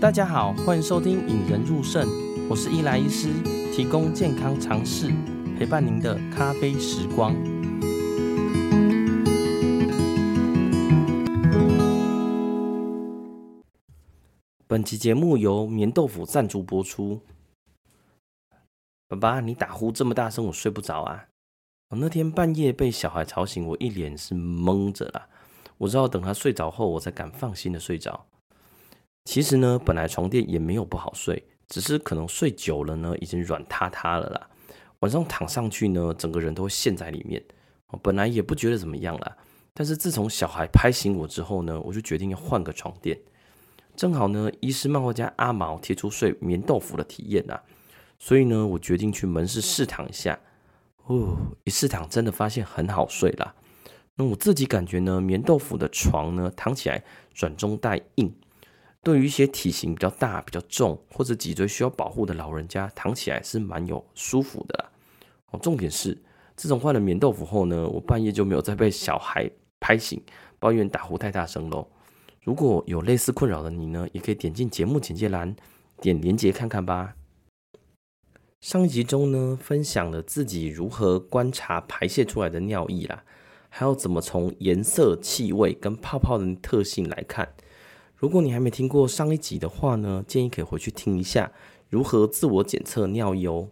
大家好，欢迎收听《引人入胜》，我是伊莱医师，提供健康常识，陪伴您的咖啡时光。本期节目由棉豆腐赞助播出。爸爸，你打呼这么大声，我睡不着啊！我那天半夜被小孩吵醒，我一脸是懵着啦。我知道等他睡着后，我才敢放心的睡着。其实呢，本来床垫也没有不好睡，只是可能睡久了呢，已经软塌塌了啦。晚上躺上去呢，整个人都会陷在里面。我本来也不觉得怎么样啦，但是自从小孩拍醒我之后呢，我就决定要换个床垫。正好呢，医师漫画家阿毛贴出睡棉豆腐的体验啊，所以呢，我决定去门市试躺一下。哦，一试躺真的发现很好睡啦。那我自己感觉呢，棉豆腐的床呢，躺起来软中带硬。对于一些体型比较大、比较重或者脊椎需要保护的老人家，躺起来是蛮有舒服的。哦，重点是自从换了棉豆腐后呢，我半夜就没有再被小孩拍醒，抱怨打呼太大声喽。如果有类似困扰的你呢，也可以点进节目简介栏点连结看看吧。上一集中呢，分享了自己如何观察排泄出来的尿液啦，还有怎么从颜色、气味跟泡泡的特性来看。如果你还没听过上一集的话呢，建议可以回去听一下如何自我检测尿液哦。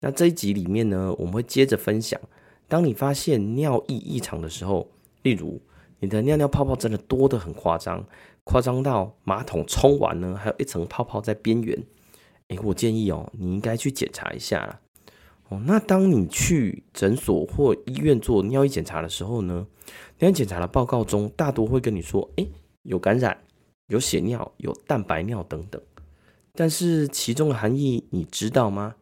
那这一集里面呢，我们会接着分享，当你发现尿液异常的时候，例如你的尿尿泡泡真的多得很夸张，夸张到马桶冲完呢，还有一层泡泡在边缘，诶，我建议哦，你应该去检查一下啦。哦，那当你去诊所或医院做尿液检查的时候呢，尿液检查的报告中大多会跟你说，诶，有感染。有血尿、有蛋白尿等等，但是其中的含义你知道吗？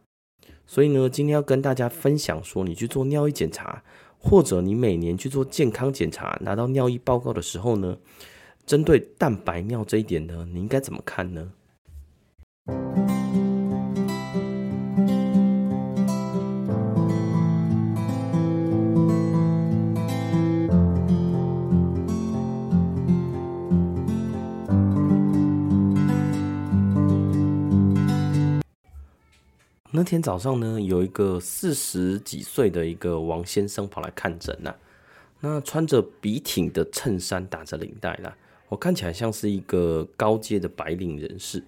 所以呢，今天要跟大家分享说，你去做尿液检查，或者你每年去做健康检查，拿到尿液报告的时候呢，针对蛋白尿这一点呢，你应该怎么看呢？那天早上呢，有一个四十几岁的一个王先生跑来看诊呐。那穿着笔挺的衬衫，打着领带啦，我看起来像是一个高阶的白领人士。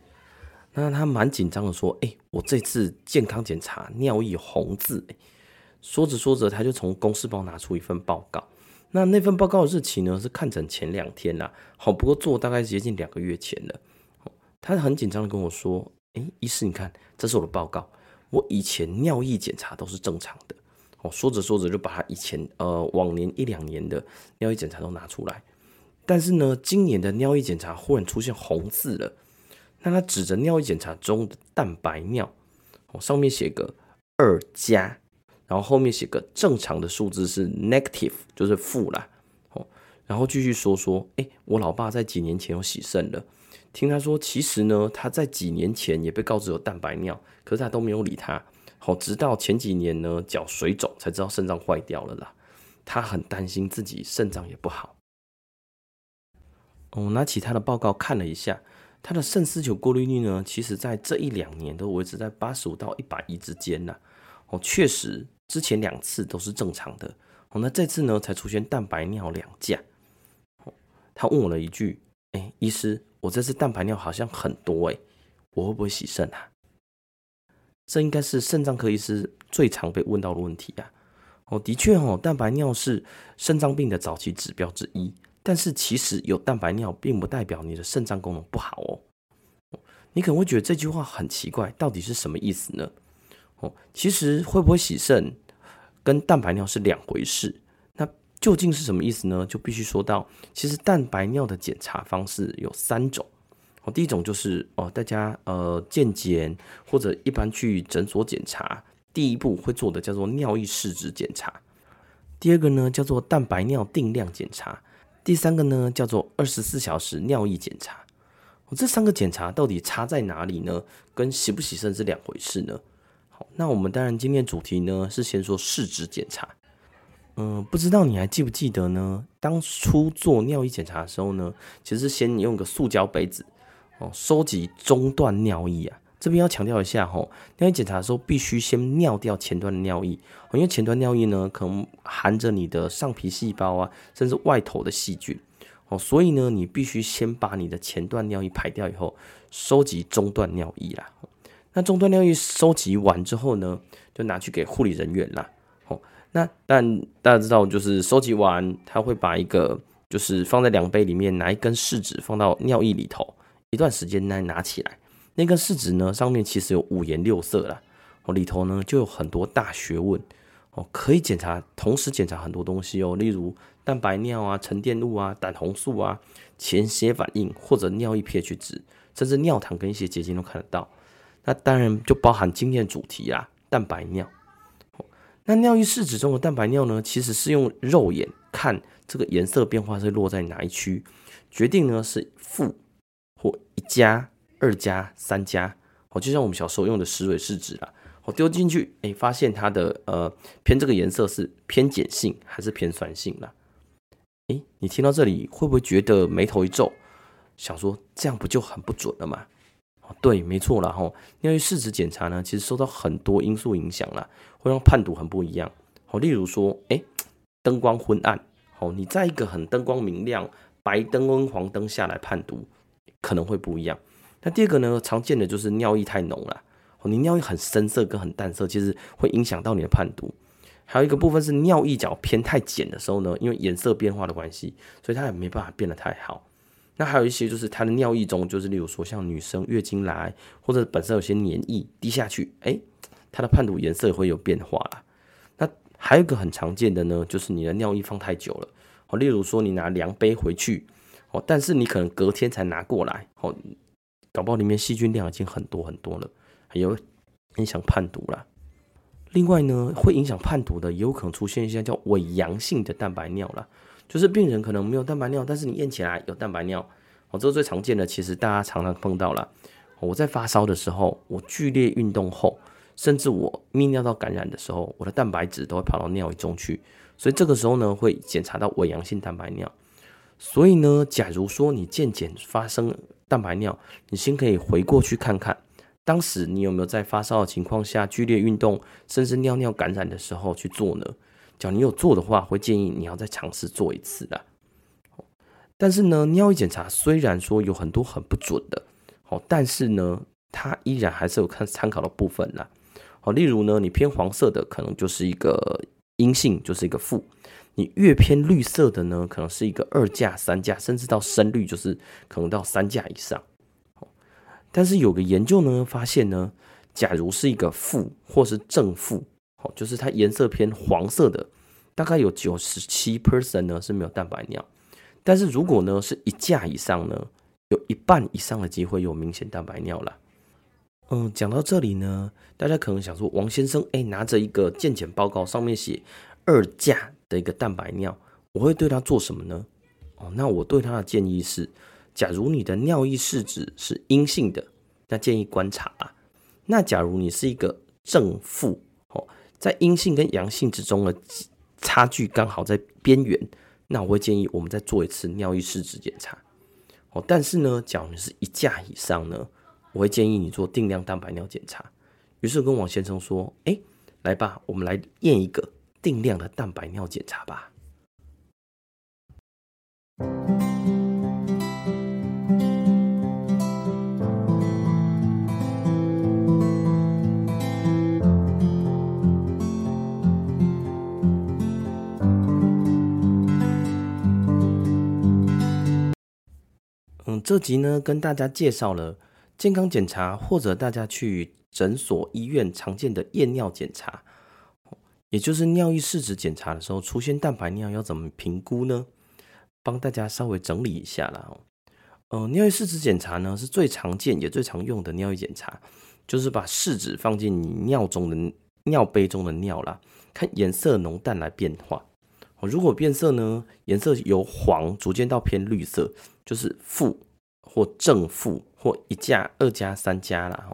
那他蛮紧张的说：“哎，我这次健康检查尿液红字。”说着说着，他就从公事包拿出一份报告。那那份报告的日期呢，是看诊前两天啦。好，不过做大概接近两个月前了。他很紧张的跟我说：“哎，医师，你看，这是我的报告。”我以前尿液检查都是正常的，哦，说着说着就把他以前呃往年一两年的尿液检查都拿出来，但是呢，今年的尿液检查忽然出现红字了，那他指着尿液检查中的蛋白尿，哦，上面写个二加，然后后面写个正常的数字是 negative，就是负啦，然后继续说说，哎，我老爸在几年前有洗肾了。听他说，其实呢，他在几年前也被告知有蛋白尿，可是他都没有理他。好，直到前几年呢，脚水肿才知道肾脏坏掉了啦。他很担心自己肾脏也不好。我拿起他的报告看了一下，他的肾丝球过滤率呢，其实在这一两年都维持在八十五到一百一之间呐。哦，确实之前两次都是正常的。哦，那这次呢，才出现蛋白尿两价。他问我了一句：“哎，医师。”我这次蛋白尿好像很多诶，我会不会洗肾啊？这应该是肾脏科医师最常被问到的问题啊。哦，的确哦，蛋白尿是肾脏病的早期指标之一，但是其实有蛋白尿并不代表你的肾脏功能不好哦。你可能会觉得这句话很奇怪，到底是什么意思呢？哦，其实会不会洗肾跟蛋白尿是两回事。究竟是什么意思呢？就必须说到，其实蛋白尿的检查方式有三种。哦，第一种就是哦，大家呃健检或者一般去诊所检查，第一步会做的叫做尿液试纸检查。第二个呢叫做蛋白尿定量检查。第三个呢叫做二十四小时尿液检查。哦，这三个检查到底差在哪里呢？跟洗不洗肾是两回事呢？好，那我们当然今天主题呢是先说试纸检查。嗯，不知道你还记不记得呢？当初做尿液检查的时候呢，其实先用个塑胶杯子，哦，收集中段尿液啊。这边要强调一下吼，尿液检查的时候必须先尿掉前端的尿液，因为前端尿液呢可能含着你的上皮细胞啊，甚至外头的细菌，哦，所以呢你必须先把你的前段尿液排掉以后，收集中段尿液啦。那中段尿液收集完之后呢，就拿去给护理人员啦。那但大家知道，就是收集完，他会把一个就是放在量杯里面，拿一根试纸放到尿液里头，一段时间内拿起来。那根试纸呢，上面其实有五颜六色啦，哦，里头呢就有很多大学问哦，可以检查，同时检查很多东西哦，例如蛋白尿啊、沉淀物啊、胆红素啊、潜血反应或者尿液 pH 值，甚至尿糖跟一些结晶都看得到。那当然就包含经验主题啦，蛋白尿。那尿液试纸中的蛋白尿呢，其实是用肉眼看这个颜色变化是落在哪一区，决定呢是负或一加。二加三加，哦，就像我们小时候用的石蕊试纸啦，我丢进去，哎，发现它的呃偏这个颜色是偏碱性还是偏酸性啦？哎，你听到这里会不会觉得眉头一皱，想说这样不就很不准了吗？哦，对，没错了哈。尿液试纸检查呢，其实受到很多因素影响啦，会让判读很不一样。哦，例如说，哎，灯光昏暗，哦，你在一个很灯光明亮、白灯跟黄灯下来判读，可能会不一样。那第二个呢，常见的就是尿液太浓了，哦，你尿液很深色跟很淡色，其实会影响到你的判读。还有一个部分是尿液角偏太碱的时候呢，因为颜色变化的关系，所以它也没办法变得太好。那还有一些就是它的尿液中，就是例如说像女生月经来或者本身有些黏液滴下去，哎，它的判读颜色也会有变化啦。那还有一个很常见的呢，就是你的尿液放太久了，哦，例如说你拿量杯回去，哦，但是你可能隔天才拿过来，哦。搞不好里面细菌量已经很多很多了，有影响判读啦。另外呢，会影响判读的，也有可能出现一些叫伪阳性的蛋白尿啦，就是病人可能没有蛋白尿，但是你验起来有蛋白尿。哦，这个最常见的，其实大家常常碰到了。我在发烧的时候，我剧烈运动后，甚至我泌尿道感染的时候，我的蛋白质都会跑到尿液中去，所以这个时候呢，会检查到伪阳性蛋白尿。所以呢，假如说你健检发生蛋白尿，你先可以回过去看看，当时你有没有在发烧的情况下剧烈运动，甚至尿尿感染的时候去做呢？假如你有做的话，会建议你要再尝试做一次的。但是呢，尿液检查虽然说有很多很不准的，好，但是呢，它依然还是有看参考的部分啦。好，例如呢，你偏黄色的可能就是一个阴性，就是一个负。你越偏绿色的呢，可能是一个二价、三价，甚至到深绿就是可能到三价以上。但是有个研究呢，发现呢，假如是一个负或是正负，就是它颜色偏黄色的，大概有九十七 percent 呢是没有蛋白尿。但是如果呢是一价以上呢，有一半以上的机会有明显蛋白尿了。嗯，讲到这里呢，大家可能想说，王先生，哎，拿着一个健检报告，上面写二价。的一个蛋白尿，我会对他做什么呢？哦，那我对他的建议是，假如你的尿液试纸是阴性的，那建议观察啊。那假如你是一个正负，在阴性跟阳性之中的差距刚好在边缘，那我会建议我们再做一次尿液试纸检查。哦，但是呢，假如是一价以上呢，我会建议你做定量蛋白尿检查。于是跟王先生说：“哎，来吧，我们来验一个。”定量的蛋白尿检查吧。这集呢，跟大家介绍了健康检查或者大家去诊所、医院常见的验尿检查。也就是尿液试纸检查的时候出现蛋白尿要怎么评估呢？帮大家稍微整理一下啦。呃，尿液试纸检查呢是最常见也最常用的尿液检查，就是把试纸放进你尿中的尿杯中的尿啦，看颜色浓淡来变化。如果变色呢，颜色由黄逐渐到偏绿色，就是负或正负或一价、二价、三价啦。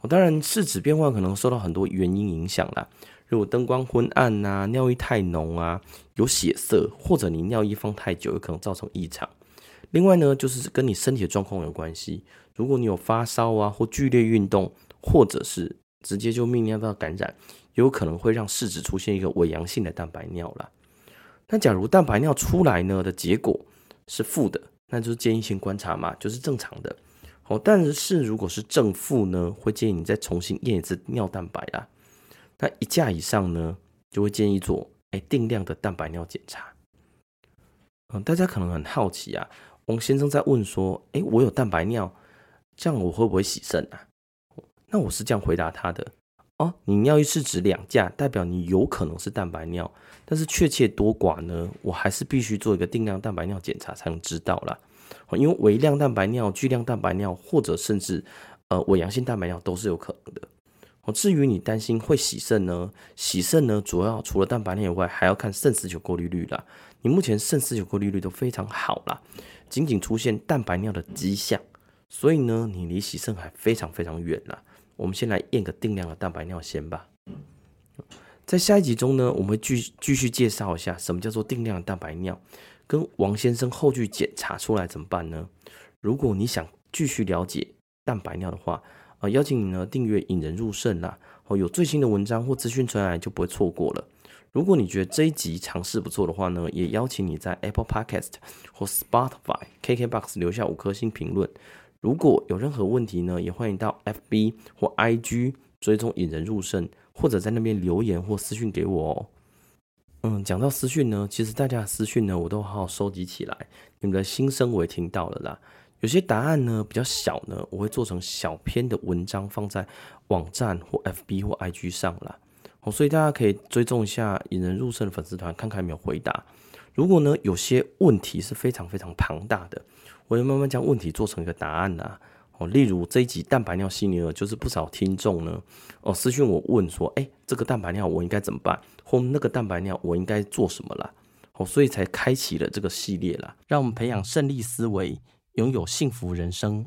哦，当然试纸变化可能受到很多原因影响啦。如果灯光昏暗呐、啊，尿液太浓啊，有血色，或者你尿液放太久，有可能造成异常。另外呢，就是跟你身体的状况有关系。如果你有发烧啊，或剧烈运动，或者是直接就泌尿道感染，有可能会让试纸出现一个伪阳性的蛋白尿啦。那假如蛋白尿出来呢的结果是负的，那就是建议先观察嘛，就是正常的。哦，但是如果是正负呢，会建议你再重新验一次尿蛋白啦。那一价以上呢，就会建议做哎定量的蛋白尿检查。嗯，大家可能很好奇啊。王先生在问说：“诶，我有蛋白尿，这样我会不会洗肾啊？”那我是这样回答他的：“哦，你尿液试纸两价，代表你有可能是蛋白尿，但是确切多寡呢，我还是必须做一个定量蛋白尿检查才能知道啦。因为微量蛋白尿、巨量蛋白尿，或者甚至呃伪阳性蛋白尿都是有可能的。哦，至于你担心会洗肾呢？洗肾呢，主要除了蛋白尿以外，还要看肾丝球过滤率啦。你目前肾丝球过滤率都非常好啦。仅仅出现蛋白尿的迹象，所以呢，你离洗肾还非常非常远了。我们先来验个定量的蛋白尿先吧。在下一集中呢，我们会继继续介绍一下什么叫做定量蛋白尿，跟王先生后续检查出来怎么办呢？如果你想继续了解蛋白尿的话，呃，邀请你呢订阅引人入胜啦，哦，有最新的文章或资讯传来就不会错过了。如果你觉得这一集尝试不错的话呢，也邀请你在 Apple Podcast 或 Spotify、KKBox 留下五颗星评论。如果有任何问题呢，也欢迎到 FB 或 IG 追踪引人入胜，或者在那边留言或私讯给我哦。嗯，讲到私讯呢，其实大家的私讯呢，我都好好收集起来。你们的心声我也听到了啦。有些答案呢比较小呢，我会做成小篇的文章放在网站或 FB 或 IG 上啦。所以大家可以追踪一下引人入胜的粉丝团，看看有没有回答。如果呢，有些问题是非常非常庞大的，我会慢慢将问题做成一个答案啦。哦，例如这一集蛋白尿系列呢，就是不少听众呢，哦私讯我问说，哎，这个蛋白尿我应该怎么办？或那个蛋白尿我应该做什么啦？哦，所以才开启了这个系列啦，让我们培养胜利思维，拥有幸福人生。